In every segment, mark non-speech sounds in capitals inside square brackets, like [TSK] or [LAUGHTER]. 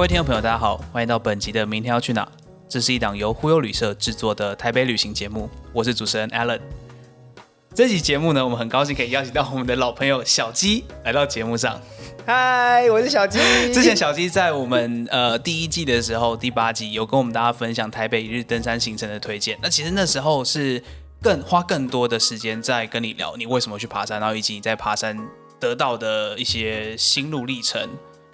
各位听众朋友，大家好，欢迎到本集的《明天要去哪》。这是一档由忽悠旅社制作的台北旅行节目，我是主持人 Alan。这集节目呢，我们很高兴可以邀请到我们的老朋友小鸡来到节目上。嗨，我是小鸡。[LAUGHS] 之前小鸡在我们呃第一季的时候，第八集有跟我们大家分享台北一日登山行程的推荐。那其实那时候是更花更多的时间在跟你聊你为什么去爬山，然后以及你在爬山得到的一些心路历程。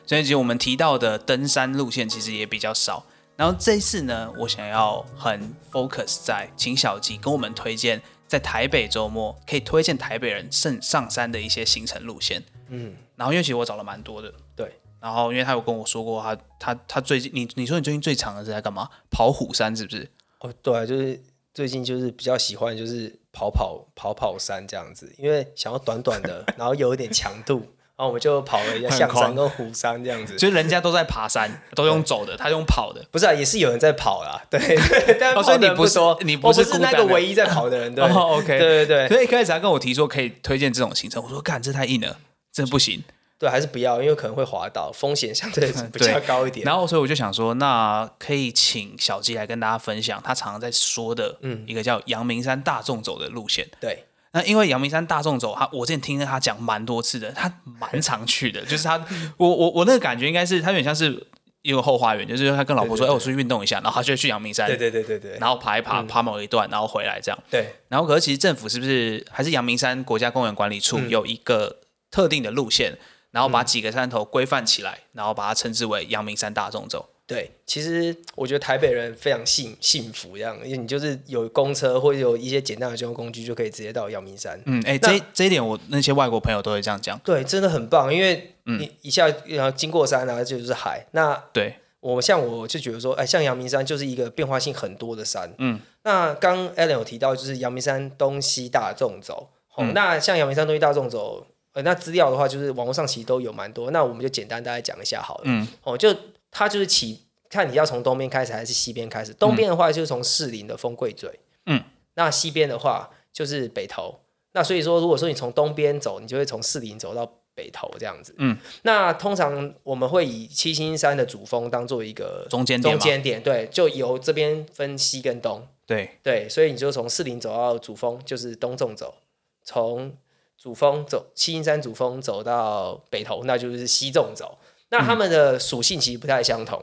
所以其实我们提到的登山路线其实也比较少。然后这一次呢，我想要很 focus 在请小吉跟我们推荐在台北周末可以推荐台北人上上山的一些行程路线。嗯，然后因为其实我找了蛮多的，对。然后因为他有跟我说过，他他他最近你你说你最近最长的是在干嘛？跑虎山是不是？哦，对，就是最近就是比较喜欢就是跑跑跑跑山这样子，因为想要短短的，[LAUGHS] 然后有一点强度。然后我们就跑了一下象山跟虎山这样子，[LAUGHS] 就是人家都在爬山，都用走的，他用跑的，不是啊，也是有人在跑啦，对，[LAUGHS] 但所以你不是你不是那个唯一在跑的人，对，[LAUGHS] OK，对对对，所以一开始他跟我提说可以推荐这种行程，我说干这太硬了，这不行，对，还是不要，因为可能会滑倒，风险相对比较高一点。然后所以我就想说，那可以请小鸡来跟大家分享他常常在说的，嗯，一个叫阳明山大众走的路线，对。那因为阳明山大众走，他我之前听他讲蛮多次的，他蛮常去的。[LAUGHS] 就是他，我我我那个感觉应该是他有点像是一个后花园，就是他跟老婆说：“哎，我出去运动一下。”然后他就去阳明山，对对对对对，然后爬一爬，爬某一段，然后回来这样。对。然后可是其实政府是不是还是阳明山国家公园管理处有一个特定的路线，然后把几个山头规范起来，然后把它称之为阳明山大众走。对，其实我觉得台北人非常幸幸福，这样，因为你就是有公车或者有一些简单的交通工具，就可以直接到阳明山。嗯，哎，这这一点我那些外国朋友都会这样讲。对，真的很棒，因为你一下然后经过山啊，就是海。那对我像我就觉得说，哎，像阳明山就是一个变化性很多的山。嗯，那刚 Alan 有提到，就是阳明山东西大众走。哦，那像阳明山东西大众走，呃，那资料的话，就是网络上其实都有蛮多。那我们就简单大概讲一下好了。嗯，哦，就。它就是起，看你要从东边开始还是西边开始。东边的话就是从士林的丰贵嘴，嗯，那西边的话就是北投。那所以说，如果说你从东边走，你就会从士林走到北投这样子，嗯。那通常我们会以七星山的主峰当做一个中间中间点，对，就由这边分西跟东，对对，所以你就从士林走到主峰，就是东纵走；从主峰走七星山主峰走到北投，那就是西纵走。那他们的属性其实不太相同。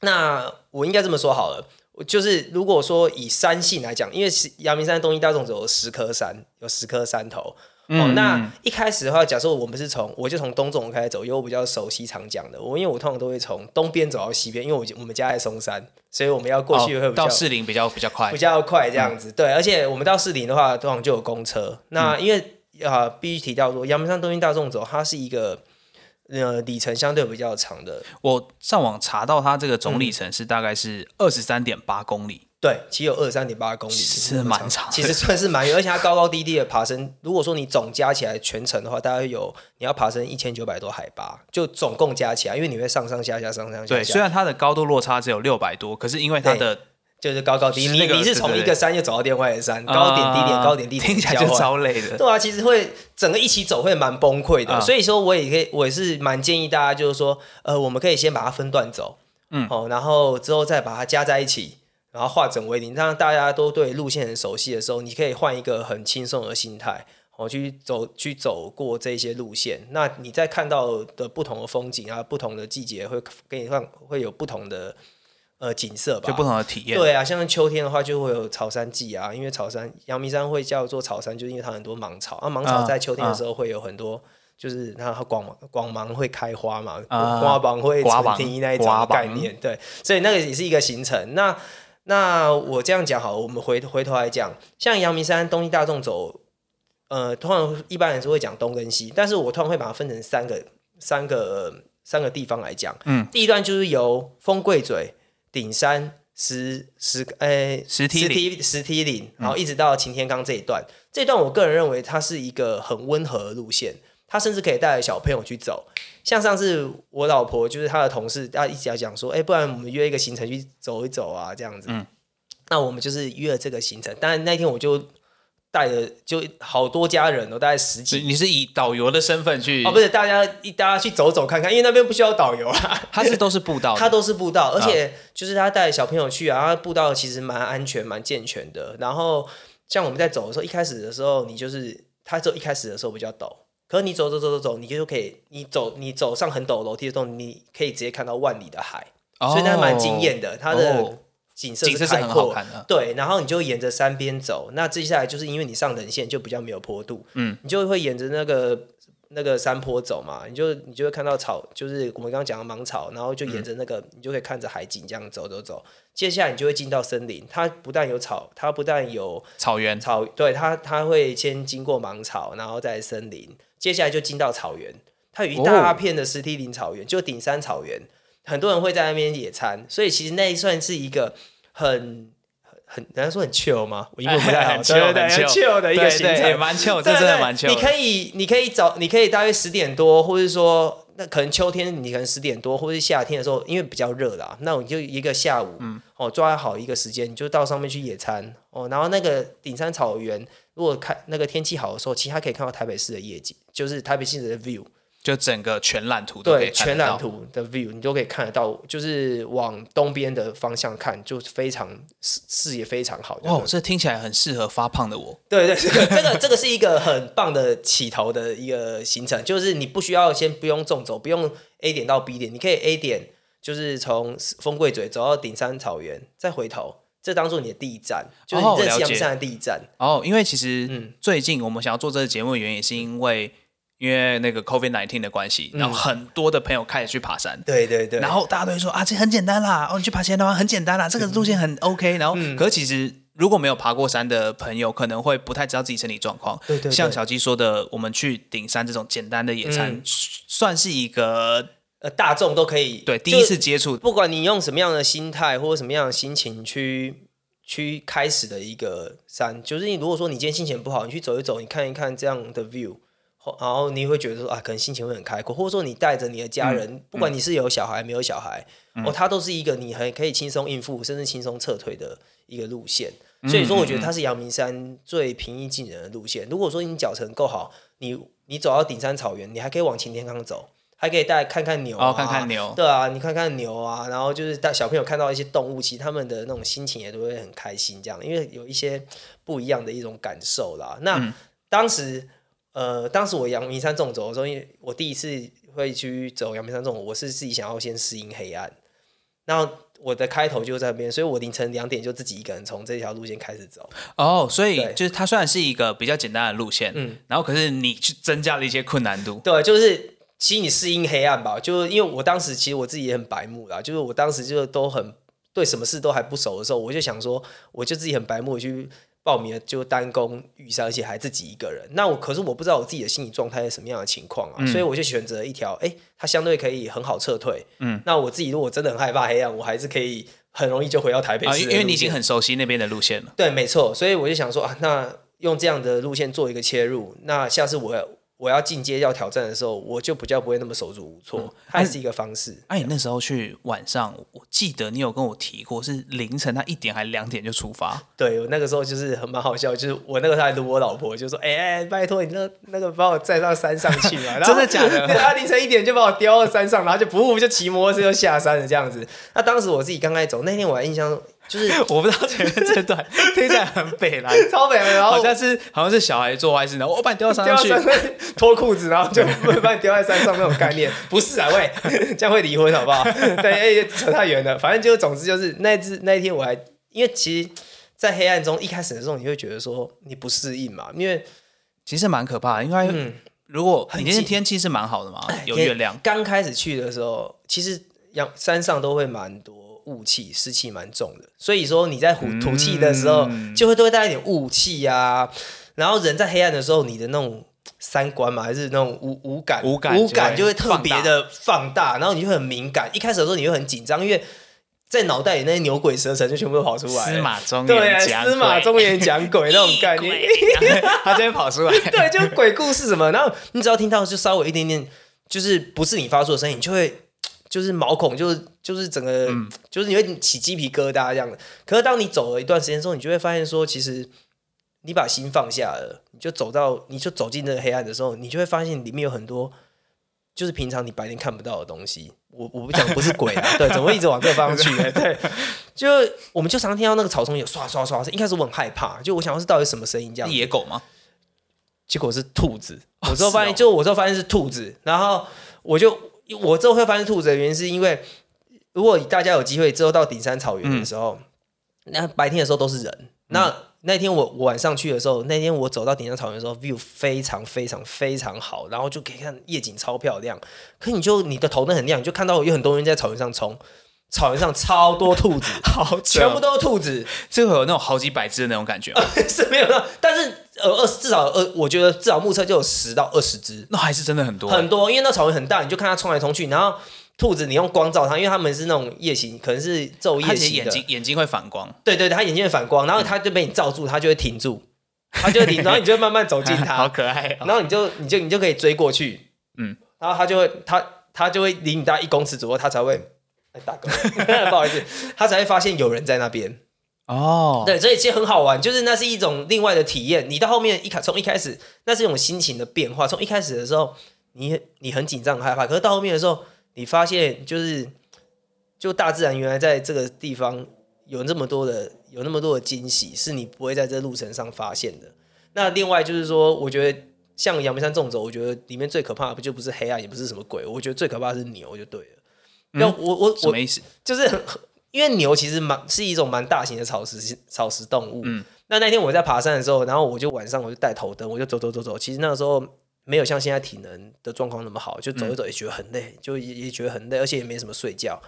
那我应该这么说好了，就是如果说以山性来讲，因为阳明山东西大众走有十颗山，有十颗山头。哦，那一开始的话，假设我们是从我就从东纵开始走，因为我比较熟悉长江的，我因为我通常都会从东边走到西边，因为我我们家在松山，所以我们要过去会到士林比较比较快，比较快这样子。对，而且我们到士林的话，通常就有公车。那因为啊，必须提到说，阳明山东西大众走，它是一个。呃，里程相对比较长的，我上网查到它这个总里程是大概是二十三点八公里。对，其实有二十三点八公里，是蛮长，其实算是蛮远，而且它高高低低的爬升。如果说你总加起来全程的话，大概有你要爬升一千九百多海拔，就总共加起来，因为你会上上下下上上下下。对，虽然它的高度落差只有六百多，可是因为它的。就是高高低，你你是从一个山又走到另外一个山，高点低点高点低点，听起来就超累的。对啊，其实会整个一起走会蛮崩溃的。所以说，我也可以，我也是蛮建议大家，就是说，呃，我们可以先把它分段走，嗯，哦，然后之后再把它加在一起，然后化整为零，让大家都对路线很熟悉的时候，你可以换一个很轻松的心态，哦，去走去走过这些路线。那你在看到的不同的风景啊，不同的季节会给你放会有不同的。呃，景色吧，就不同的体验。对啊，像秋天的话，就会有草山季啊，因为草山阳明山会叫做草山，就是因为它很多芒草啊。芒草在秋天的时候会有很多，就是它广广芒会开花嘛，花芒会成梯那一种概念。对，所以那个也是一个行程。那那我这样讲好，我们回回头来讲，像阳明山东西大众走，呃，通常一般人是会讲东跟西，但是我通常会把它分成三个三个三个地方来讲。嗯，第一段就是由丰贵嘴。顶山石石诶石梯石石梯岭，然后一直到擎天岗这一段，这段我个人认为它是一个很温和的路线，它甚至可以带着小朋友去走。像上次我老婆就是她的同事，她一直要讲说，哎，不然我们约一个行程去走一走啊，这样子。嗯，那我们就是约了这个行程，但那天我就带了就好多家人哦，大概十几。你是以导游的身份去？哦，不是，大家一大家去走走看看，因为那边不需要导游啊，[LAUGHS] 他是都是步道，他都是步道，而且就是他带小朋友去啊，步道其实蛮安全、蛮健全的。然后像我们在走的时候，一开始的时候，你就是他走一开始的时候比较陡，可是你走走走走走，你就可以，你走你走上很陡楼梯的时候，你可以直接看到万里的海，所以那蛮惊艳的，它的。景色是很好看的，对，然后你就沿着山边走，那接下来就是因为你上人线就比较没有坡度，嗯，你就会沿着那个那个山坡走嘛，你就你就会看到草，就是我们刚刚讲的芒草，然后就沿着那个你就可以看着海景这样走走走，接下来你就会进到森林，它不但有草，它不但有草原草，对它它会先经过芒草，然后再森林，接下来就进到草原，它有一大片的石梯林草原，就顶山草原。很多人会在那边野餐，所以其实那算是一个很很人家说很 chill 吗？我英文不太好，[LAUGHS] 对对对，很 chill 的一个行程，蛮 chill，这真的蛮 chill。你可以你可以早，你可以大约十点多，或者说那可能秋天你可能十点多，或者是夏天的时候，因为比较热啦，那我就一个下午，嗯，哦，抓好一个时间，你就到上面去野餐哦。然后那个顶山草原，如果看那个天气好的时候，其实它可以看到台北市的夜景，就是台北市的 view。就整个全览图对全览图的 view，你都可以看得到，就是往东边的方向看，就非常视视野非常好。哦，这听起来很适合发胖的我。对对，这个这个这个是一个很棒的起头的一个行程，就是你不需要先不用纵走，不用 A 点到 B 点，你可以 A 点就是从丰贵嘴走到顶山草原，再回头，这当做你的第一站，就是你认识阳山的第一站。哦，因为其实嗯，最近我们想要做这个节目的原因，也是因为。因为那个 COVID nineteen 的关系，然后很多的朋友开始去爬山。对对对。然后大家都会说啊，这很简单啦，哦，你去爬前的话很简单啦，这个路线很 OK。然后，可是其实如果没有爬过山的朋友，可能会不太知道自己身体状况。对对。像小鸡说的，我们去顶山这种简单的野餐，算是一个呃大众都可以对第一次接触，不管你用什么样的心态或者什么样的心情去去开始的一个山，就是你如果说你今天心情不好，你去走一走，你看一看这样的 view。然后你会觉得说啊，可能心情会很开阔，或者说你带着你的家人，不管你是有小孩没有小孩，哦，它都是一个你很可以轻松应付，甚至轻松撤退的一个路线。所以说，我觉得它是阳明山最平易近人的路线。如果说你脚程够好，你你走到顶山草原，你还可以往擎天岗走，还可以带看看牛啊，看看牛，对啊，你看看牛啊，然后就是带小朋友看到一些动物，其实他们的那种心情也都会很开心，这样，因为有一些不一样的一种感受啦。那当时。呃，当时我阳明山纵走的时候，因为我第一次会去走阳明山纵，我是自己想要先适应黑暗。然后我的开头就在那边，所以我凌晨两点就自己一个人从这条路线开始走。哦，所以就是它虽然是一个比较简单的路线，嗯，然后可是你去增加了一些困难度。对，就是其实你适应黑暗吧，就因为我当时其实我自己也很白目啦，就是我当时就都很对什么事都还不熟的时候，我就想说，我就自己很白目去。报名了就单攻而且还自己一个人。那我可是我不知道我自己的心理状态是什么样的情况啊，所以我就选择一条，哎，它相对可以很好撤退。嗯，那我自己如果真的很害怕黑暗，我还是可以很容易就回到台北市，因为你已经很熟悉那边的路线了。对，没错。所以我就想说啊，那用这样的路线做一个切入，那下次我。我要进阶要挑战的时候，我就比较不会那么手足无措，还是一个方式。哎，你那时候去晚上，我记得你有跟我提过，是凌晨他一点还两点就出发。对，我那个时候就是很蛮好笑，就是我那个时候还撸我老婆，就说：“哎哎，拜托你那那个把我载到山上去嘛。[LAUGHS] ”真的假的？[LAUGHS] 他凌晨一点就把我叼到山上，然后就不就骑摩托车就下山了这样子。那当时我自己刚开始走那天，我还印象。就是 [LAUGHS] 我不知道前面这段 [LAUGHS] 听起来很北蓝，超北蓝，然后好像是好像是小孩做坏事，然后我把你丢到山上去，脱裤子，然后就会把你丢在山上那种概念，不是啊，喂，[LAUGHS] 这样会离婚好不好？对，扯太远了，反正就总之就是那只那一天我还因为其实，在黑暗中一开始的时候，你会觉得说你不适应嘛，因为其实蛮可怕的，因为如果你那天天气是蛮好的嘛，有月亮，刚开始去的时候，其实阳山上都会蛮多。雾气湿气蛮重的，所以说你在吐吐气的时候，就会都会带一点雾气啊。然后人在黑暗的时候，你的那种三观嘛，还是那种无无感无感就会特别的放大，然后你就很敏感。一开始的时候你会很紧张，因为在脑袋里那些牛鬼蛇神就全部都跑出来。司马中对司马中言讲鬼 [LAUGHS] 那种概念，他就会跑出来。[LAUGHS] 对，就鬼故事什么，然后你只要听到就稍微一点点，就是不是你发出的声音，就会。就是毛孔，就是就是整个，就是你会起鸡皮疙瘩这样的。可是当你走了一段时间之后，你就会发现说，其实你把心放下了，你就走到你就走进那个黑暗的时候，你就会发现里面有很多就是平常你白天看不到的东西。我我不讲不是鬼啊，[LAUGHS] 对，怎么会一直往这个方向去呢？[LAUGHS] 对，就我们就常听到那个草丛有刷刷刷声，一开始我很害怕，就我想是到底什么声音这样。野狗吗？结果是兔子。我之后发现，就我之后发现是兔子，然后我就我之后会发现兔子的原因是因为，如果大家有机会之后到顶山草原的时候，那白天的时候都是人，那。那天我我晚上去的时候，那天我走到顶山草原的时候，view 非常非常非常好，然后就可以看夜景超漂亮。可你就你的头灯很亮，你就看到有很多人在草原上冲，草原上超多兔子，[LAUGHS] 好，全部都是兔子，就会有那种好几百只的那种感觉 [LAUGHS] 是没有的，但是呃二至少呃，我觉得至少目测就有十到二十只，那还是真的很多很多，因为那草原很大，你就看它冲来冲去，然后。兔子，你用光照它，因为它们是那种夜行，可能是昼夜行眼睛眼睛会反光。对对对，它眼睛会反光，然后它就被你照住，它就会停住，它就会停，然后你就慢慢走近它，[LAUGHS] 好可爱。然后你就你就你就可以追过去，嗯，然后它就会它它就会离你大概一公尺左右，它才会哎大哥，[LAUGHS] 不好意思，它才会发现有人在那边。哦，对，所以其实很好玩，就是那是一种另外的体验。你到后面一开从一开始，那是一种心情的变化。从一开始的时候，你你很紧张很害怕，可是到后面的时候。你发现就是，就大自然原来在这个地方有那么多的有那么多的惊喜，是你不会在这路程上发现的。那另外就是说，我觉得像阳明山纵走，我觉得里面最可怕的不就不是黑暗，也不是什么鬼，我觉得最可怕的是牛就对了。那我我什么意思？就是因为牛其实蛮是一种蛮大型的草食草食动物。嗯。那那天我在爬山的时候，然后我就晚上我就带头灯，我就走走走走。其实那个时候。没有像现在体能的状况那么好，就走一走也觉得很累，就也也觉得很累，而且也没什么睡觉。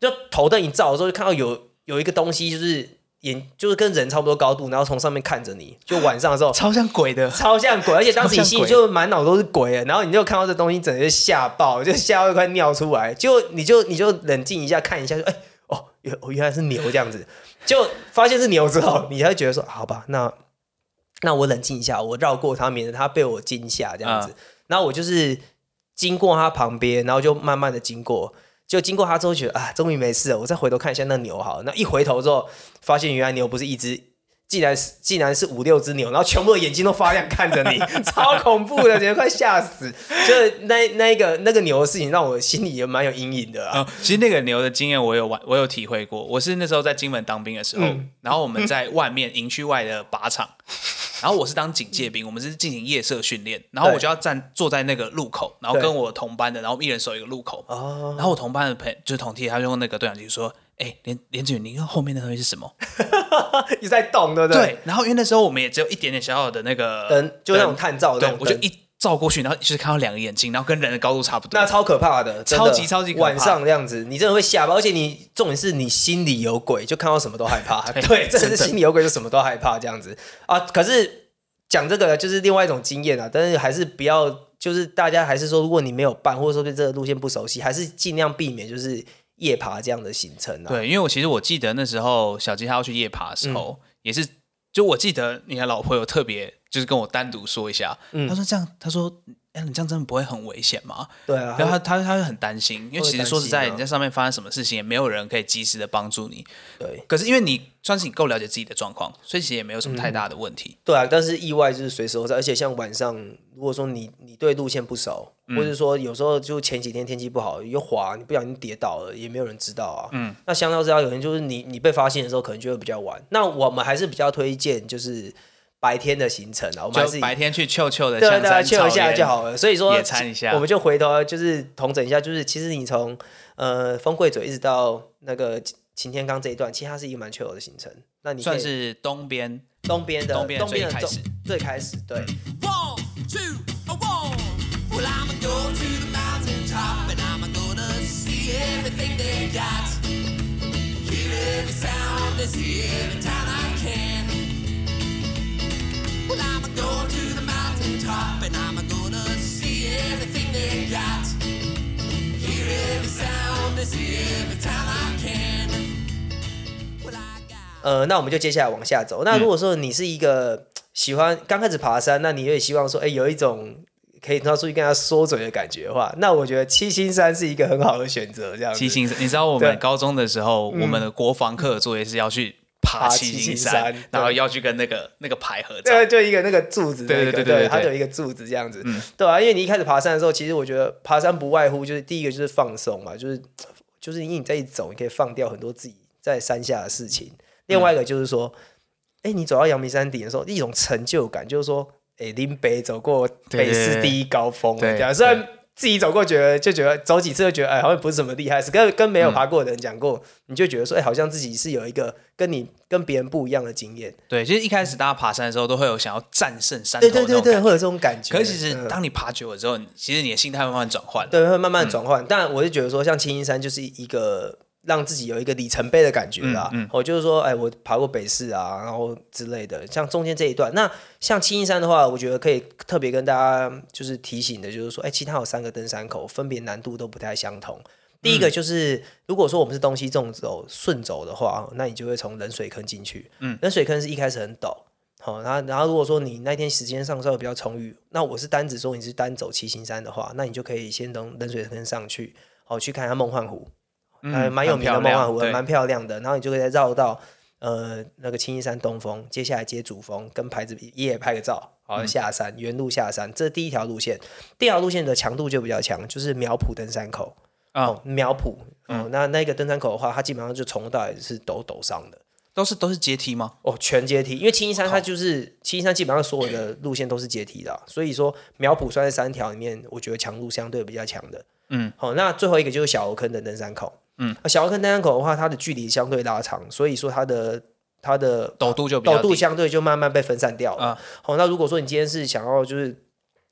就头灯一照的时候，就看到有有一个东西，就是眼就是跟人差不多高度，然后从上面看着你。就晚上的时候，[GASPS] 超像鬼的，超像鬼，而且当时你心里就满脑都是鬼。然后你就看到这东西，整个吓爆，就吓到快尿出来。就你就你就冷静一下，看一下，说哎哦，原原来是牛这样子。就发现是牛之后，你才觉得说好吧，那。那我冷静一下，我绕过他，免得他被我惊吓这样子。然后我就是经过他旁边，然后就慢慢的经过，就经过他之后觉得啊，终于没事了。我再回头看一下那牛，好，那一回头之后，发现原来牛不是一只，竟然是竟然是五六只牛，然后全部的眼睛都发亮看着你，[LAUGHS] 超恐怖的，简直快吓死。就是那那一个那个牛的事情，让我心里也蛮有阴影的啊。其实那个牛的经验，我有玩，我有体会过。我是那时候在金门当兵的时候，然后我们在外面营区外的靶场。[LAUGHS] 然后我是当警戒兵，我们是进行夜射训练，然后我就要站坐在那个路口，然后跟我同班的，然后一人守一个路口。哦。然后我同班的朋就是同梯，他就用那个对讲机说：“哎，连连子宇，你看后面那东西是什么？[LAUGHS] 你在动，对不对？”对。然后因为那时候我们也只有一点点小小的那个灯，就那种探照灯，我就一照过去，然后就是看到两个眼睛，然后跟人的高度差不多，那超可怕的，超级超级晚上这样子，你真的会吓到，而且你重点是你心里有鬼，就看到什么都害怕。[LAUGHS] 对，真的是心里有鬼，就什么都害怕这样子啊。可是。讲这个就是另外一种经验啊，但是还是不要，就是大家还是说，如果你没有办，或者说对这个路线不熟悉，还是尽量避免就是夜爬这样的行程啊。对，因为我其实我记得那时候小吉他要去夜爬的时候，也是，就我记得你的老婆有特别就是跟我单独说一下，他说这样，他说。你这样真的不会很危险吗？对啊，然后他他他会很担心，因为其实说实在，你在上面发生什么事情，也没有人可以及时的帮助你。对，可是因为你算是你够了解自己的状况，所以其实也没有什么太大的问题。对啊，但是意外就是随时都在，而且像晚上，如果说你你对路线不熟，或者说有时候就前几天天气不好又滑，你不小心跌倒了，也没有人知道啊。嗯，那相较之下，有人就是你你被发现的时候，可能就会比较晚。那我们还是比较推荐就是。白天的行程啊，我们还是白天去秋秋的，对对，秋一下就好了。所以说，野餐一下，我们就回头就是统整一下，就是其实你从呃丰贵嘴一直到那个擎天岗这一段，其实它是一个蛮秋的行程。那你算是东边，东边的东边东边的开始，最开始对。呃，那我们就接下来往下走。那如果说你是一个 [TSK] 喜欢刚开始爬山，那你也希望说，哎，有一种可以到出去跟他说嘴的感觉的话，那我觉得七星山是一个很好的选择。这样，七星山，你知道我们高中的时候，我们的国防课作业是要去爬七七星山，然后要去跟那个那个牌合照。对，就一个那个柱子，对对对对对对它就有一个柱子这样子，对啊，因为你一开始爬山的时候，其实我觉得爬山不外乎就是第一个就是放松嘛，就是就是因为你在一走，你可以放掉很多自己在山下的事情。另外一个就是说，哎，你走到阳明山顶的时候，一种成就感，就是说，哎，林北走过北市第一高峰对，这样。虽然。自己走过，觉得就觉得走几次就觉得哎，好像不是什么厉害事。跟跟没有爬过的人讲过，你就觉得说，哎，好像自己是有一个跟你跟别人不一样的经验。对，其实一开始大家爬山的时候，都会有想要战胜山头对对对，会有这种感觉。可是其实当你爬久了之后，其实你的心态慢慢转换。对，会慢慢转换。但我就觉得说，像青青山就是一个。让自己有一个里程碑的感觉啦，我就是说，哎，我爬过北市啊，然后之类的，像中间这一段，那像七星山的话，我觉得可以特别跟大家就是提醒的，就是说，哎，其他有三个登山口，分别难度都不太相同。第一个就是，如果说我们是东西纵走顺走的话，那你就会从冷水坑进去，嗯，冷水坑是一开始很陡，好，然后然后如果说你那天时间上稍微比较充裕，那我是单指说你是单走七星山的话，那你就可以先从冷水坑上去，好，去看一下梦幻湖。还蛮有名的梦幻湖，蛮漂亮的。然后你就可以绕到呃那个青衣山东峰，接下来接主峰，跟牌子也拍个照，好下山，原路下山。这是第一条路线。第二条路线的强度就比较强，就是苗圃登山口哦，苗圃哦，那那个登山口的话，它基本上就从头到尾是陡陡上的，都是都是阶梯吗？哦，全阶梯，因为青衣山它就是青衣山基本上所有的路线都是阶梯的，所以说苗圃算在三条里面，我觉得强度相对比较强的。嗯，好，那最后一个就是小鹅坑的登山口。嗯，小油坑登山口的话，它的距离相对拉长，所以说它的它的陡度就陡度相对就慢慢被分散掉了。好，那如果说你今天是想要就是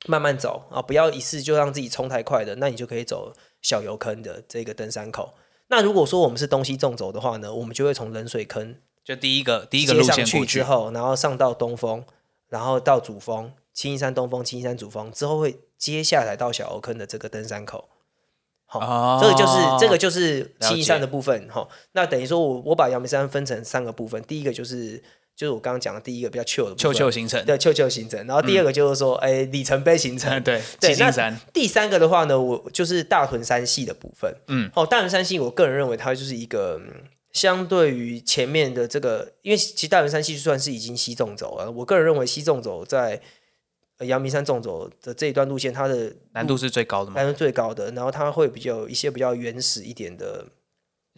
慢慢走啊，不要一次就让自己冲太快的，那你就可以走小油坑的这个登山口。那如果说我们是东西纵走的话呢，我们就会从冷水坑就第一个第一个路线去之后，然后上到东峰，然后到主峰青衣山东峰、青衣山主峰之后，会接下来到小油坑的这个登山口。好，这个就是这个就是七山的部分哈。那等于说我我把阳明山分成三个部分，第一个就是就是我刚刚讲的第一个比较的秋秋行程，对秋秋行程。然后第二个就是说，哎，里程碑行程，[LAUGHS] 对七星山。第三个的话呢，我就是大屯山系的部分。嗯，哦，大屯山系，我个人认为它就是一个相对于前面的这个，因为其实大屯山系算是已经西纵走了。我个人认为西纵走在。阳明山纵走的这一段路线，它的难度是最高的吗？难度最高的，然后它会比较一些比较原始一点的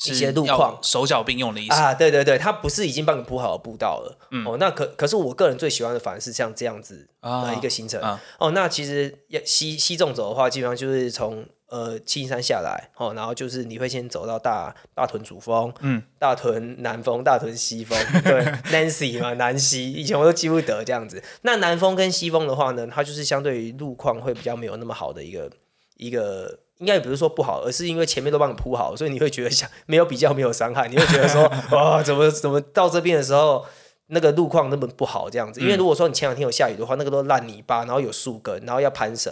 一些路况，手脚并用的意思啊。对对对，它不是已经帮你铺好步道了。哦，那可可是我个人最喜欢的反而是像这样子的一个行程。哦，那其实西西纵走的话，基本上就是从。呃，七星山下来，哦，然后就是你会先走到大大屯主峰，嗯，大屯南峰、大屯西峰，对，Nancy 嘛，南西，以前我都记不得这样子。那南峰跟西峰的话呢，它就是相对于路况会比较没有那么好的一个一个，应该也不是说不好，而是因为前面都帮你铺好，所以你会觉得像没有比较没有伤害，你会觉得说 [LAUGHS] 哇，怎么怎么到这边的时候那个路况那么不好这样子？因为如果说你前两天有下雨的话，那个都烂泥巴，然后有树根，然后要攀绳。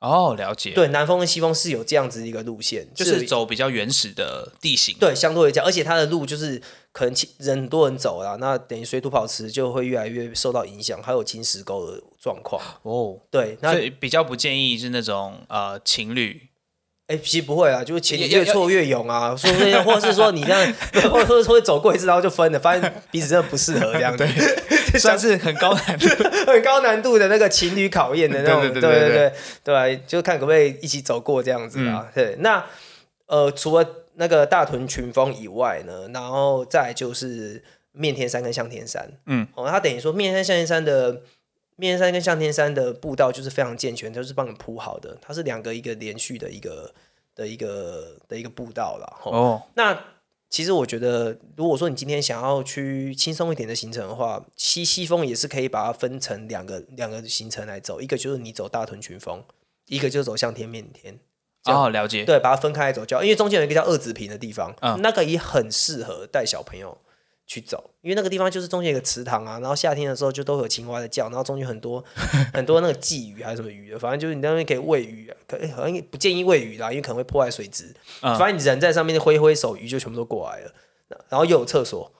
哦，了解。对，南风跟西风是有这样子一个路线，就是走比较原始的地形。对，相对来讲，而且它的路就是可能人很多人走了，那等于水土保持就会越来越受到影响，还有侵蚀沟的状况。哦，对，所以比较不建议是那种呃情侣。哎，其实不会啊，就是前越挫越勇啊，说不定，或是说你这样，[LAUGHS] 或者说会走过一次，然后就分了，发现彼此真的不适合这样子，[LAUGHS] 算是很高难度、[LAUGHS] 很高难度的那个情侣考验的那种，对对对对对，就看可不可以一起走过这样子啊。对，那呃，除了那个大屯群峰以外呢，然后再就是面天山跟向天山，嗯，哦，它等于说面天山、向天山的。面山跟向天山的步道就是非常健全，都是帮你铺好的，它是两个一个连续的一个的一个的一个步道了。哦，那其实我觉得，如果说你今天想要去轻松一点的行程的话，西西峰也是可以把它分成两个两个行程来走，一个就是你走大屯群峰，一个就是走向天面天。哦，了解。对，把它分开来走，叫因为中间有一个叫二子坪的地方，嗯那个也很适合带小朋友。去走，因为那个地方就是中间有个池塘啊，然后夏天的时候就都有青蛙在叫，然后中间很多 [LAUGHS] 很多那个鲫鱼还是什么鱼的，反正就是你那边可以喂鱼，可好像不建议喂鱼啦，因为可能会破坏水质。反正你人在上面挥挥手，鱼就全部都过来了，然后又有厕所，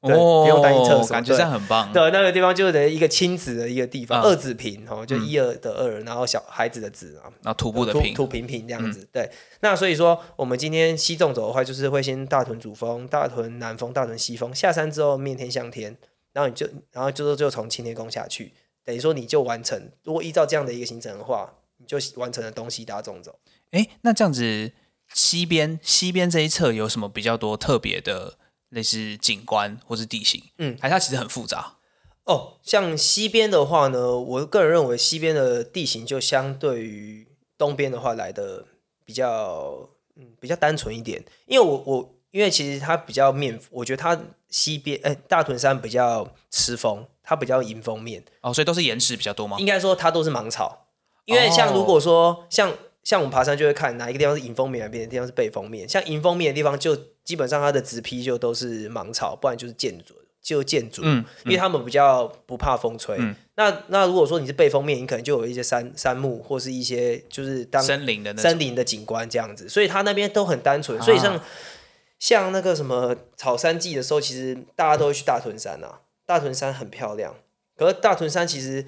对，不用担心厕所，感觉这样很棒。对，那个地方就是等于一个亲子的一个地方，嗯二子坪哦，就一二的二，然后小孩子的子啊，然后徒步的土平，土平平这样子。对，那所以说我们今天西纵走的话，就是会先大屯主峰、大屯南峰、大屯西峰，下山之后面天向天，然后你就然后就是就从青天宫下去，等于说你就完成。如果依照这样的一个行程的话，你就完成了东西大纵走。哎，那这样子西边西边这一侧有什么比较多特别的类似景观或是地形？嗯，还是它其实很复杂。哦，像西边的话呢，我个人认为西边的地形就相对于东边的话来的比较嗯比较单纯一点，因为我我因为其实它比较面，我觉得它西边哎、大屯山比较吃风，它比较迎风面，哦，所以都是岩石比较多吗？应该说它都是芒草，因为像如果说像像我们爬山就会看哪一个地方是迎风面，哪边地方是背风面，像迎风面的地方就基本上它的植批就都是芒草，不然就是箭竹，就建筑。嗯，因为他们比较不怕风吹。嗯那那如果说你是背风面，你可能就有一些山山木或是一些就是当森林的森林的景观这样子，所以它那边都很单纯。所以像、啊像那个什么草山季的时候，其实大家都会去大屯山啊，大屯山很漂亮。可是大屯山其实，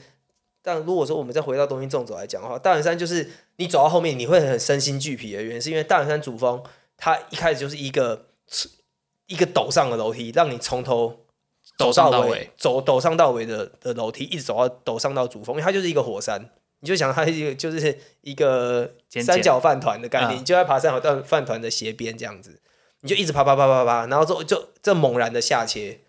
但如果说我们再回到东西纵走来讲的话，大屯山就是你走到后面你会很身心俱疲的原因，是因为大屯山主峰它一开始就是一个一个陡上的楼梯，让你从头走陡上到尾，尾走陡上到尾的的楼梯，一直走到陡上到主峰，因为它就是一个火山。你就想它是一个就是一个三角饭团的概念，嗯你就在爬三角饭团的斜边这样子，你就一直爬爬爬爬爬，然后之后就这猛然的下切，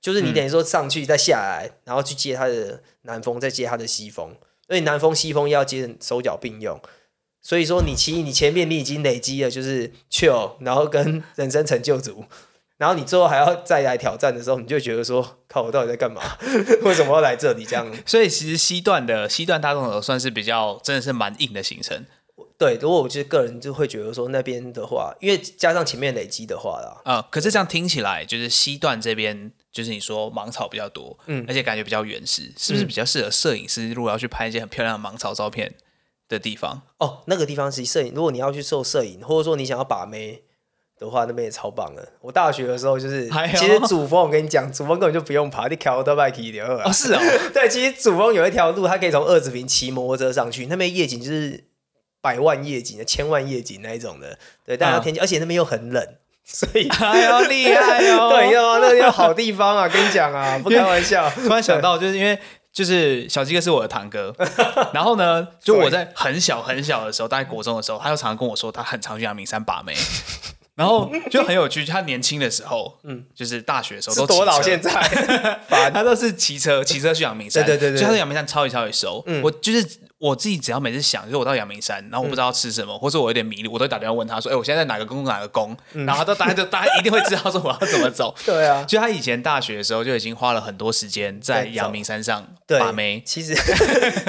就是你嗯等于说上去再下来，然后去接它的南风，再接它的西风，所以南风西风要接手脚并用。所以说你其实你前面你已经累积了就是 chill，然后跟 [LAUGHS] 人生成就组，然后你最后还要再来挑战的时候，你就觉得说靠，我到底在干嘛？[LAUGHS] 为什么要来这里？这样 [LAUGHS] 所以其实西段的西段大众走算是比较真的是蛮硬的行程。对。如果我就个人就会觉得说那边的话，因为加上前面累积的话啦，嗯，可是这样听起来，就是西段这边，就是你说芒草比较多，嗯而且感觉比较原始，是不是比较适合摄影师如果要去拍一些很漂亮的芒草照片的地方？哦，那个地方是摄影，如果你要去受摄影，或者说你想要把妹的话，那边也超棒的。我大学的时候就是，其实主峰我跟你讲，主峰根本就不用爬，你桥都拜可以的啊。哦，是哦，[LAUGHS] 对，其实主峰有一条路，它可以从二子坪骑摩托车上去，那边夜景就是百万夜景、千万夜景那一种的。对，但它嗯天气，而且那边又很冷，所以哎呦厉害哦！[LAUGHS] 对，你知道吗？那个地方好地方啊，跟你讲啊，不开玩笑。突然想到，就是因为就是小鸡哥是我的堂哥，[LAUGHS] 然后呢，就我在很小很小的时候，大概国中的时候，他就常常跟我说，他很常去阳明山把妹。[LAUGHS] 然后就很有趣，他年轻的时候，嗯，就是大学的时候都是多老？现在 [LAUGHS] 他都是骑车，骑车去阳明山。对对对对所以他对阳明山超级超级熟。我就是我自己，只要每次想，就是我到阳明山，然后我不知道要吃什么，或者我有点迷路，我都会打电话问他说：“哎、我现在在哪个宫哪个宫？”然后他都大家就大家一定会知道说我要怎么走。[LAUGHS] 对啊，就他以前大学的时候就已经花了很多时间在阳明山上对，把妹。其实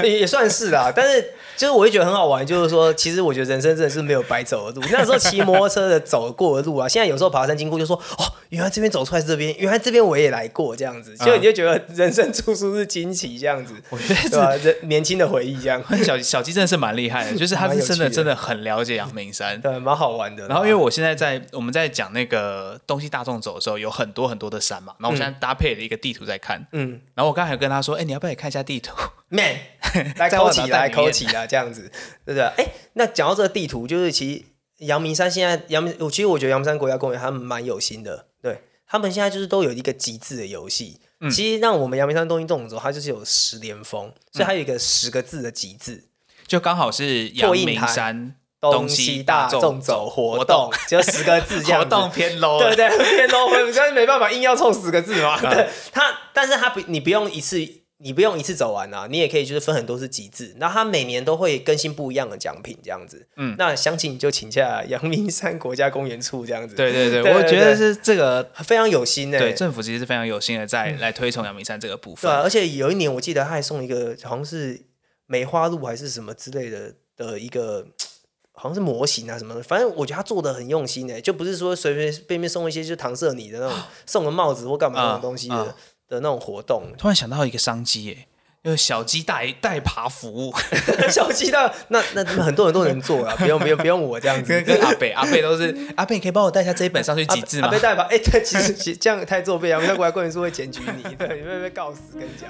也 [LAUGHS] 也算是啦，但是就是我会觉得很好玩，就是说，其实我觉得人生真的是没有白走的路。那时候骑摩托车的走过的路啊，现在有时候爬山经过就说，哦，原来这边走出来是这边，原来这边我也来过这样子，所以你就觉得人生处处是惊奇这样子，我觉得对吧？人年轻的回忆这样，小小鸡真的是蛮厉害的，就是他是真的真的很了解阳明山。[LAUGHS] 对，蛮好玩的。然后因为我现在在我们在讲那个东西大众走的时候，有很多很多的山嘛，然后我现在搭配了一个地图在看，嗯然后我刚才有跟他说，哎、你要不要也看一下地图？，man，[LAUGHS] 来扣起来，扣起来，这样子，对不对？哎，那讲到这个地图，就是其实阳明山现在阳明，我其实我觉得阳明山国家公园他们蛮有心的，对他们现在就是都有一个极致的游戏。嗯其实让我们阳明山东西动走，它就是有十连峰，所以它有一个十个字的极致。就刚好是阳明山东西大众走活动，就十个字这样。活动偏 low，[LAUGHS] 对对，偏 low，我真没办法硬要凑十个字嘛。对，它，但是它不，你不用一次，你不用一次走完啊，你也可以就是分很多次几次，然后它每年都会更新不一样的奖品这样子。嗯那详情你就请假阳明山国家公园处这样子。，对对对，对我觉得是这个非常有心欸、对政府其实是非常有心的在来推崇阳明山这个部分。对啊，而且有一年我记得他还送一个好像是梅花鹿还是什么之类的的一个。好像是模型啊什么的，反正我觉得他做的很用心诶、欸就不是说随随便便送一些就搪塞你的那种送个帽子或干嘛那种东西的、啊的那种活动。突然想到一个商机哎，就是小鸡代代爬服务，[LAUGHS] 小鸡的那那那很多人都能做啊，不用不用不用我这样子。跟跟阿贝阿贝都是阿贝，你可以帮我带一下这一本上去几字吗阿？贝代吧，哎、对，其实其实这样太作弊啊，那国家公园是会检举你，对，你会被告死，跟你讲。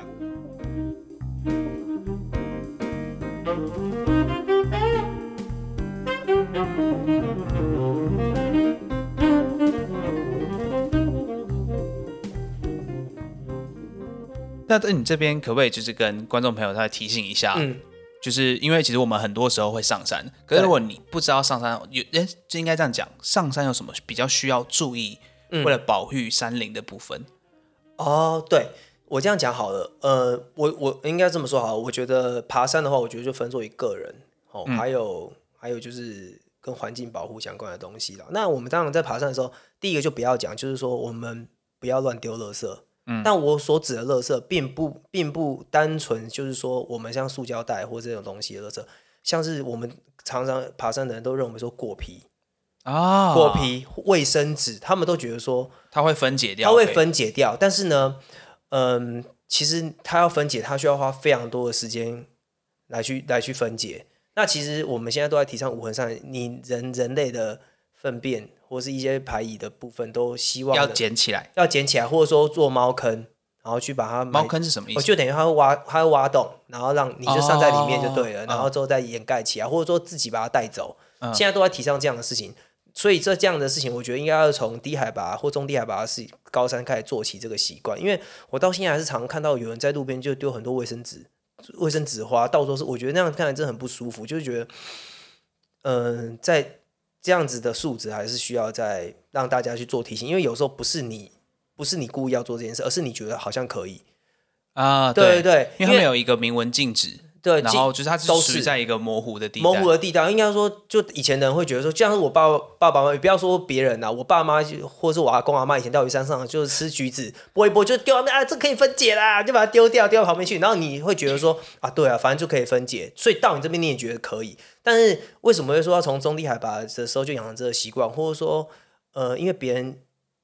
那在你这边可不可以就是跟观众朋友再提醒一下？嗯，就是因为其实我们很多时候会上山，可是如果你不知道上山有，哎，就应该这样讲，上山有什么比较需要注意，嗯为了保护山林的部分？哦，对我这样讲好了，呃，我我应该这么说好了，我觉得爬山的话，我觉得就分作一个人，哦，还有还有就是跟环境保护相关的东西了。那我们当然在爬山的时候，第一个就不要讲，就是说我们不要乱丢垃圾。嗯，但我所指的垃圾，并不并不单纯就是说我们像塑胶袋或这种东西的垃圾，像是我们常常爬山的人都认为说果皮、啊，果皮、卫生纸，他们都觉得说它会分解掉，它会分解掉，但是呢，嗯，其实它要分解，它需要花非常多的时间来去来去分解。那其实我们现在都在提倡无痕上，你人人类的粪便或是一些排椅的部分，都希望要捡起来。要捡起来，或者说做猫坑，然后去把它猫坑是什么意哦，思？就等于它会挖，它会挖洞，然后让你就上在里面就对了，哦然后之后再掩盖起来，或者说自己把它带走。嗯现在都在提倡这样的事情，所以这这样的事情，我觉得应该要从低海拔或中低海拔的是高山开始做起这个习惯。因为我到现在还是常看到有人在路边就丢很多卫生纸、卫生纸花，到处都是，我觉得那样看来真的很不舒服，就是觉得，嗯、在这样子的素质还是需要再让大家去做提醒，因为有时候不是你不是你故意要做这件事，而是你觉得好像可以。啊，对对对，因为他们有一个明文禁止，对，然后就是它都是在一个模糊的地带，模糊的地带，应该说，就以前的人会觉得说，就像是我爸爸爸妈妈，不要说别人啦，我爸妈就或是我阿公阿妈以前钓鱼山上就是吃橘子，剥一剥就丢到那啊，这可以分解啦，就把它丢掉，丢到旁边去。然后你会觉得说啊，对啊，反正就可以分解，所以到你这边你也觉得可以。但是为什么会说要从中低海拔的时候就养成这个习惯，或者说呃，因为别人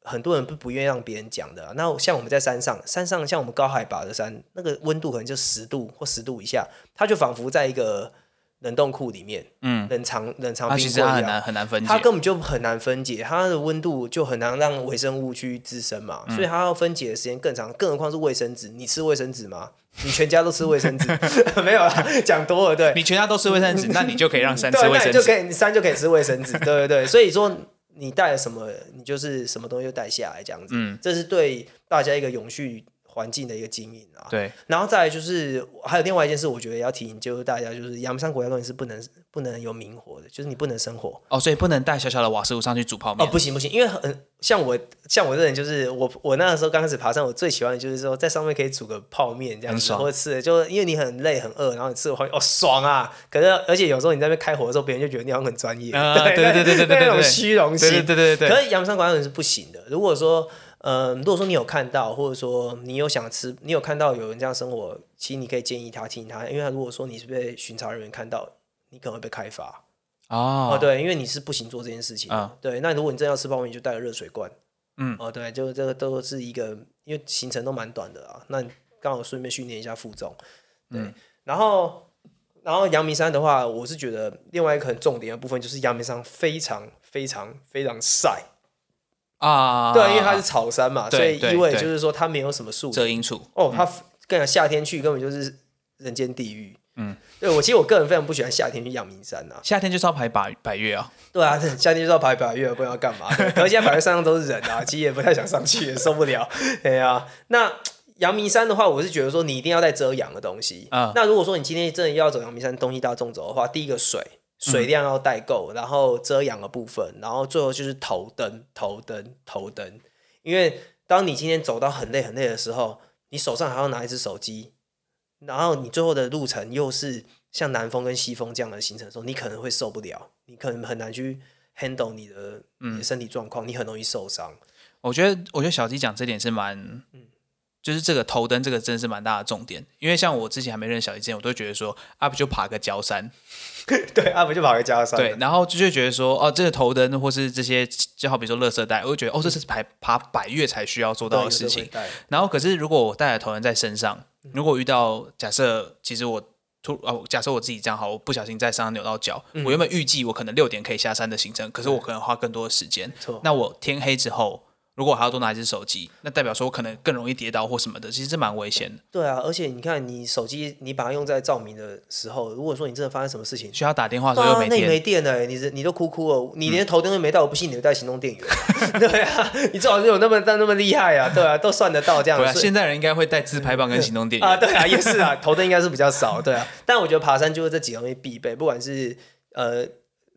很多人不不愿意让别人讲的啊、那像我们在山上，山上像我们高海拔的山，那个温度可能就十度或十度以下，它就仿佛在一个冷冻库里面，嗯，冷藏冷藏冰柜一样。它很难很难分解它。根本就很难分解，它的温度就很难让微生物去滋生嘛，嗯所以它要分解的时间更长。更何况是卫生纸，你吃卫生纸吗？你全家都吃卫生纸？[LAUGHS] 没有啦，讲多了，对。你全家都吃卫生纸，那你就可以让山 [LAUGHS] 吃对，卫生纸。就可以，你山就可以吃卫生纸，对对对。所以说，你带了什么，你就是什么东西就带下来，这样子。嗯，这是对大家一个永续环境的一个经营啊。对，然后再来就是还有另外一件事，我觉得要提醒就是大家，就是阳明山国家公园是不能不能有明火的，就是你不能生火。哦，所以不能带小小的瓦斯炉上去煮泡面哦，不行不行，因为很像我像我这人，就是我我那个时候刚开始爬山，我最喜欢的就是说在上面可以煮个泡面这样子，或者吃的，就因为你很累很饿，然后你吃个泡面，哦爽啊！可是而且有时候你在那边开火的时候，别人就觉得你好像很专业，啊对对对对对对那种虚荣心，对对对对对可是阳明山国家公园是不行的。如果说，呃，如果说你有看到，或者说你有想吃，你有看到有人这样生活，其实你可以建议他、提醒他，因为他如果说你是被巡查人员看到，你可能会被开罚。哦，哦，对，因为你是不行做这件事情对，那如果你真的要吃泡面，你就带个热水罐。嗯，哦，对，就这个都是一个，因为行程都蛮短的啊，那刚好顺便训练一下负重。对，嗯然后然后阳明山的话，我是觉得另外一个很重点的部分就是阳明山非常非常非常晒。啊，对，因为它是草山嘛，所以意味就是说它没有什么树遮阴处。哦，它跟你夏天去根本就是人间地狱。嗯，对我其实我个人非常不喜欢夏天去阳明山啊。夏天就是要排百百越啊，对啊，夏天就是要排百越，不知道干嘛的。可是现在百越山上都是人啊，其实也不太想上去，也受不了。对啊，那阳明山的话，我是觉得说你一定要带遮阳的东西。嗯那如果说你今天真的要走阳明山东西大众走的话，第一个水水量要带够，然后遮阳的部分，然后最后就是头灯、头灯、头灯。因为当你今天走到很累很累的时候，你手上还要拿一只手机，然后你最后的路程又是像南风跟西风这样的行程的时候，你可能会受不了，你可能很难去 handle 你的你的身体状况，你很容易受伤。我觉得，我觉得小鸡讲这点是蛮，就是这个头灯这个真的是蛮大的重点。因为像我之前还没认识小鸡之前，我都觉得说啊，不就爬个焦山，[LAUGHS] 对，啊，不就爬个焦山？对，，然后就就觉得说哦，这个头灯或是这些，就好比说垃圾袋，我就觉得哦，这是爬爬百越才需要做到的事情。。然后可是如果我带了头灯在身上，如果遇到假设，其实我突哦，假设我自己这样好，我不小心在山上扭到脚，我原本预计我可能六点可以下山的行程，可是我可能花更多的时间。错那我天黑之后，如果我还要多拿一只手机，那代表说我可能更容易跌倒或什么的，其实这蛮危险的，对啊，而且你看，你手机你把它用在照明的时候，如果说你真的发生什么事情，需要打电话的时候又没电。没电了、欸，你这你都哭哭了，你连头灯都没带，我不信你会带行动电源。[LAUGHS] 对啊，你至少是有那么那那么厉害啊，对啊，都算得到这样对啊，[LAUGHS] 现在人应该会带自拍棒跟行动电源。啊，对啊，也是啊，[LAUGHS] 头灯应该是比较少，对啊。但我觉得爬山就是这几个东西必备，不管是呃，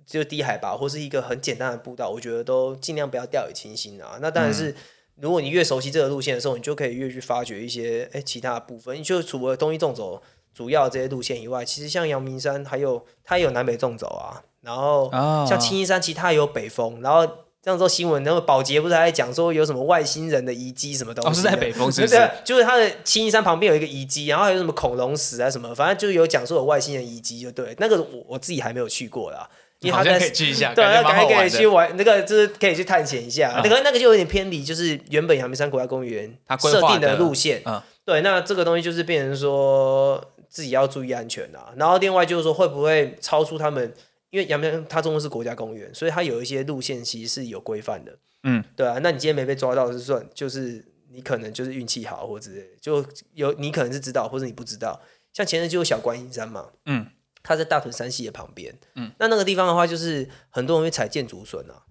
就是低海拔或是一个很简单的步道，我觉得都尽量不要掉以轻心啊。那当然是，如果你越熟悉这个路线的时候，你就可以越去发掘一些哎其他的部分。就除了东西纵走主要这些路线以外，其实像阳明山还有它也有南北纵走啊，然后啊像青衣山其实它也有北峰，然后。这样做新闻，然后保洁不是还在讲说有什么外星人的遗迹什么东西是在北峰是不是对，就是它的青衣山旁边有一个遗迹，然后还有什么恐龙石啊什么，反正就有讲说有外星人遗迹，就对。那个我我自己还没有去过啦，因为好像可以去一下，对，感觉那赶快可以。去玩，那个就是可以去探险一下。啊那个那个就有点偏离，就是原本阳明山国家公园它设定的路线。嗯对，那这个东西就是变成说自己要注意安全啊。然后另外就是说会不会超出他们，因为阳明山它终究是国家公园，所以它有一些路线其实是有规范的。嗯，对啊，那你今天没被抓到是算就是你可能就是运气好或之类，就有你可能是知道或者你不知道。像前阵就有小观音山嘛，嗯，它在大屯山系的旁边，嗯，那那个地方的话，就是很多人会采建竹笋啊，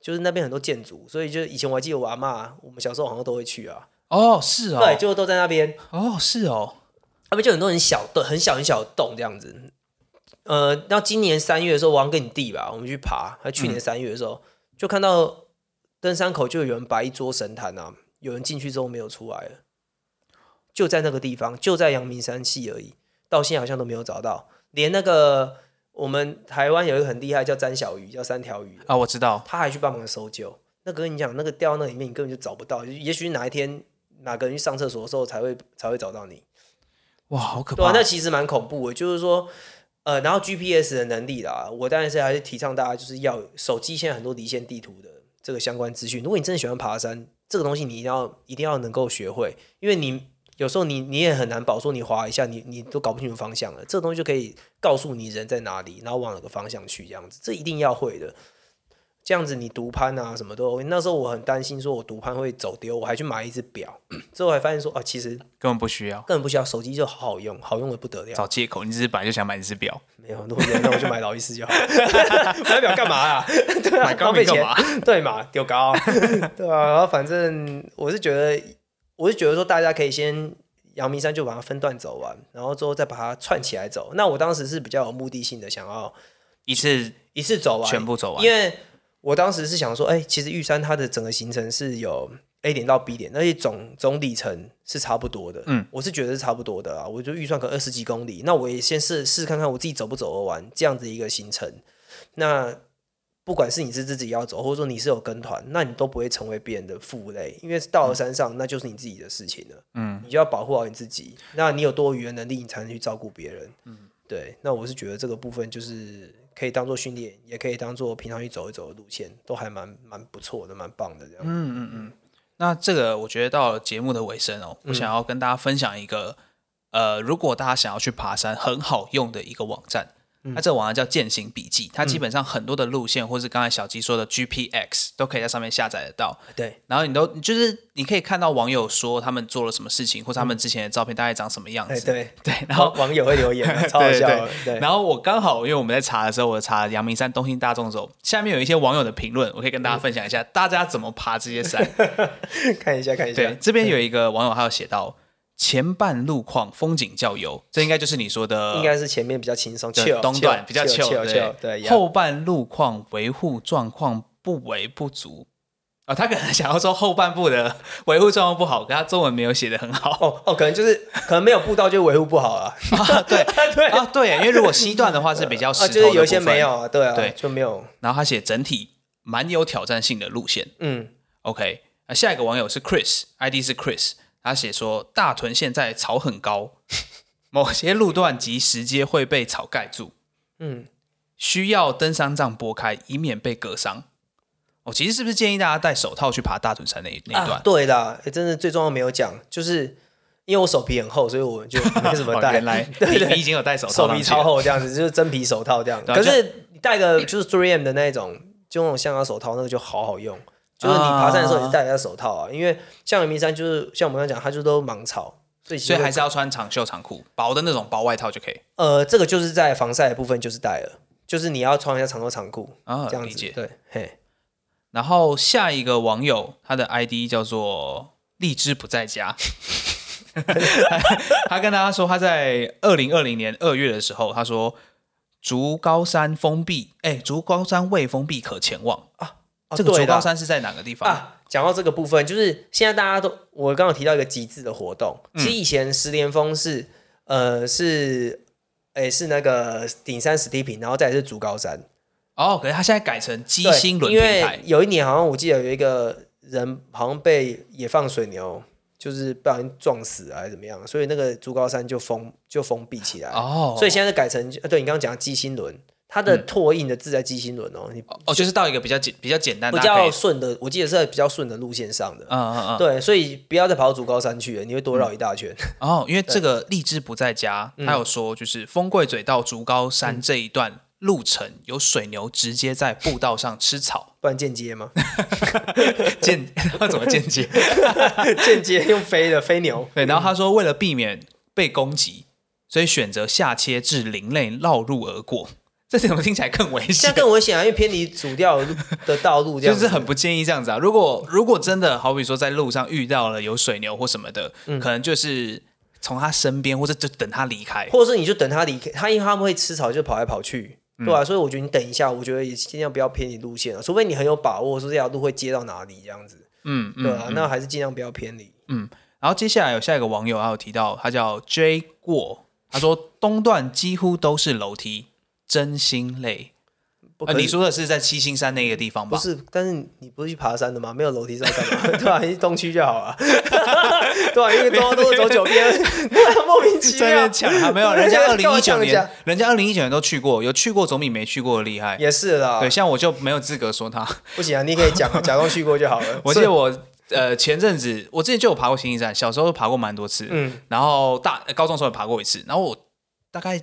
就是那边很多建筑，所以就以前我还记得我阿妈，我们小时候好像都会去啊，哦，是哦，对，就都在那边，哦，是哦，那边就很多很小的，很小很小的洞这样子。呃，到今年三月的时候，我跟你弟吧，我们去爬，还去年三月的时候，就看到登山口就有人摆一桌神坛啊，有人进去之后没有出来了，就在那个地方，就在阳明山系而已，到现在好像都没有找到，连那个我们台湾有一个很厉害叫詹小鱼，叫三条鱼，啊，我知道，他还去帮忙搜救。那个跟你讲，那个掉到那里面，你根本就找不到，也许哪一天哪个人去上厕所的时候才会才会找到你。哇，好可对啊，怕那，其实蛮恐怖的，就是说，呃，然后 GPS 的能力啦，我当然是还是提倡大家就是要手机现在很多离线地图的这个相关资讯。如果你真的喜欢爬山，这个东西你一定要一定要能够学会，因为你有时候你你也很难保说你滑一下，你你都搞不清楚方向了，这个东西就可以告诉你人在哪里，然后往哪个方向去，这样子，这一定要会的。这样子你读攀啊什么都 OK，那时候我很担心说我读攀会走丢，我还去买一只表，[COUGHS] 之后还发现说啊，其实根本不需要根本不需要，手机就好好用，好用的不得了。找借口，你只是本来就想买一只表，没有，那我就买劳力士就好。买表干嘛啊？[LAUGHS] 对啊，买 [LAUGHS] 高浪费钱明干嘛？对嘛，丢高，[LAUGHS] 对啊。然后反正我是觉得，我是觉得说大家可以先阳明山就把它分段走完，然后之后再把它串起来走。那我当时是比较有目的性的，想要一次一次走完，全部走完，因为我当时是想说，哎、其实玉山它的整个行程是有 A 点到 B 点，而且总总里程是差不多的。嗯，我是觉得是差不多的啊。我就预算可二十几公里，那我也先试试看看我自己走不走得完这样子一个行程。那不管是你是自己要走，或者说你是有跟团，那你都不会成为别人的负累，因为到了山上，那就是你自己的事情了。嗯，你就要保护好你自己。那你有多余的能力，你才能去照顾别人。嗯，对。那我是觉得这个部分就是可以当做训练，也可以当做平常去走一走的路线，都还蛮蛮不错的，蛮棒的这样。嗯嗯嗯，那这个我觉得到了节目的尾声哦，我想要跟大家分享一个，呃，如果大家想要去爬山，很好用的一个网站。那这个网站叫践行笔记，它基本上很多的路线，或是刚才小鸡说的 GPX，都可以在上面下载得到。对，然后你都就是你可以看到网友说他们做了什么事情，或者他们之前的照片大概长什么样哎子。对，对，然后网网友会留言啊，[LAUGHS] 超好笑。对，然后我刚好因为我们在查的时候，我查阳明山东兴大众走，下面有一些网友的评论，我可以跟大家分享一下，大家怎么爬这些山。[LAUGHS] 看一下看一下，，对这边有一个网友还有写到前半路况风景较优，这应该就是你说的应该是前面比较轻松，的 chill，东段比较 chill，chill，chill，对，后半路况维护状况不为不足。啊、他可能想要说后半部的维护状况不好，可他中文没有写的很好。哦哦，可能就是可能没有步道就维护不好了。啊，对对 [LAUGHS] 啊，对，因为如果西段的话是比较石啊，就是有一些没有，啊，对啊，对就没有。然后他写整体蛮有挑战性的路线。嗯，OK，那下一个网友是 Chris，ID 是 Chris，他写说大屯现在草很高，某些路段及石阶会被草盖住，嗯，需要登山杖拨开，以免被割伤。哦，其实是不是建议大家戴手套去爬大屯山那那一段？啊、对的，诶真的最重要没有讲，就是因为我手皮很厚，所以我就没怎么戴。原来对 [LAUGHS] 对你你已经有戴手套手皮超厚这样子，就是真皮手套这样。可是你戴个就是 3M 的那种，就那种橡胶手套，那个就好好用。就是你爬山的时候，啊也是戴一下手套啊，因为像阳明山就是像我们刚刚讲，它就都芒草，所以还是要穿长袖长裤，薄的那种薄外套就可以呃，这个就是在防晒的部分就是戴了，就是你要穿一下长袖长裤啊，这样子。理解。对，嘿，然后下一个网友他的 ID 叫做荔枝不在家，[LAUGHS] 他跟大家说他在二零二零年二月的时候，他说竹高山封闭，哎，竹高山未封闭可前往。哦这个竹高山是在哪个地方？啊，讲到这个部分，就是现在大家都，我刚刚有提到一个极致的活动，嗯其实以前十连峰是，呃，是，诶，是那个顶山史蒂平，然后再是竹高山，哦，可是他现在改成鸡对心轮因为。有一年好像我记得有一个人好像被野放水牛。就是不小心撞死啊还是怎么样，所以那个竹高山就封就封闭起来，哦，所以现在是改成呃对你刚刚讲的鸡心轮，它的拓印的字在机芯轮哦，你哦，就是到一个比较简比较简单，比大家可以较顺的，我记得是在比较顺的路线上的，嗯嗯嗯，对，所以不要再跑到竹高山去了，你会多绕一大圈。哦，因为这个荔枝不在家，嗯他有说就是丰贵嘴到竹高山这一段路程，有水牛直接在步道上吃草，[LAUGHS] 不然间接吗？[LAUGHS] 间那 [LAUGHS] 怎么间接？间接用飞的飞牛。对，然后他说为了避免被攻击，所以选择下切至林内绕路而过。这怎么听起来更危这样险？更危险啊，因为偏离主调的道路，这就样子是很不建议这样子啊！如果如果真的好比说在路上遇到了有水牛或什么的，嗯可能就是从他身边或者就等他离开。或者是你就等他离开，他因为他们会吃草，就跑来跑去，嗯对啊，所以我觉得你等一下，我觉得也尽量不要偏离路线啊，除非你很有把握说这条路会接到哪里这样子，嗯嗯对啊，那还是尽量不要偏离。嗯然后接下来有下一个网友，还有提到，他叫 J 过，他说东段几乎都是楼梯，真心累。你说的是在七星山那个地方吧？不是，但是你不是去爬山的吗？没有楼梯是要干嘛？[LAUGHS] 对吧、你去东区就好了。[LAUGHS] 对啊，因为中央都是走九边，[LAUGHS] 莫名其妙在那。抢啊没有，人家二零一九年，人家二零一九年都去过，有去过总比没去过的厉害。也是啦，对，像我就没有资格说他。不行啊，你可以讲啊，假装去过就好了。我记得我呃前阵子，我之前就有爬过星星山，小时候爬过蛮多次，嗯，然后大高中的时候也爬过一次，然后我大概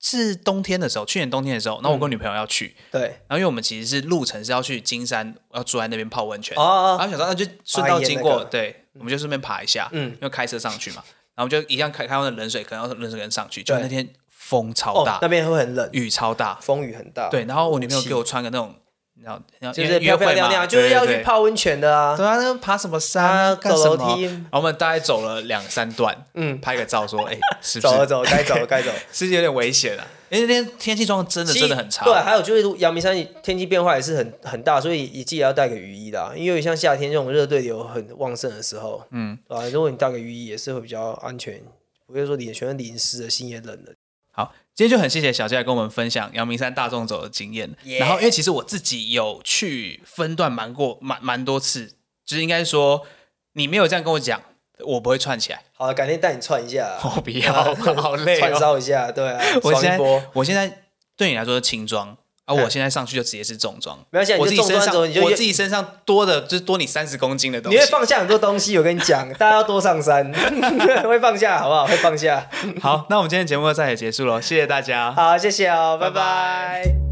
是冬天的时候，去年冬天的时候，那我跟女朋友要去，对，然后因为我们其实是路程是要去金山，要住在那边泡温泉，哦哦然后想说那就顺道经过，对，我们就顺便爬一下，嗯。因为开车上去嘛，然后我们就一样开开完冷水，可能要冷水坑上去，就那天风超哦大，，那边会很冷，雨超大，风雨很大。对，然后我女朋友给我穿个那种，你知道，你知道就是漂漂亮亮，就是要去泡温泉的啊。对啊，那爬什么啊，山，啊走楼？梯，然后我们大概走了两三段，嗯，拍个照说，哎，是不是走了走了，该走了该走。[LAUGHS] 是有点危险啊？因为那天天气状况真的真的很差，对，还有就是阳明山天气变化也是很很大，所以也记得要带个雨衣的啊，因为像夏天这种热对流很旺盛的时候，嗯，啊，如果你带个雨衣也是会比较安全，不会说脸全是淋湿的，心也冷了。好，今天就很谢谢小杰来跟我们分享阳明山大众走的经验。然后，因为其实我自己有去分段蛮过蛮蛮多次，就是应该说你没有这样跟我讲，我不会串起来。好了，改天带你串一下，[LAUGHS] 我不要，好累串哦。烧一下，对啊，[LAUGHS] 我现在。我现在对你来说是轻装，而哎我现在上去就直接是重装。没关系啊，我自己身上，我自己身上多的就是多你三十公斤的东西你会。放下很多东西，我跟你讲，大家要多上山，[LAUGHS] 会放下好不好？会放下。好，那我们今天节目就再也结束了，谢谢大家。好，谢谢哦，拜拜拜拜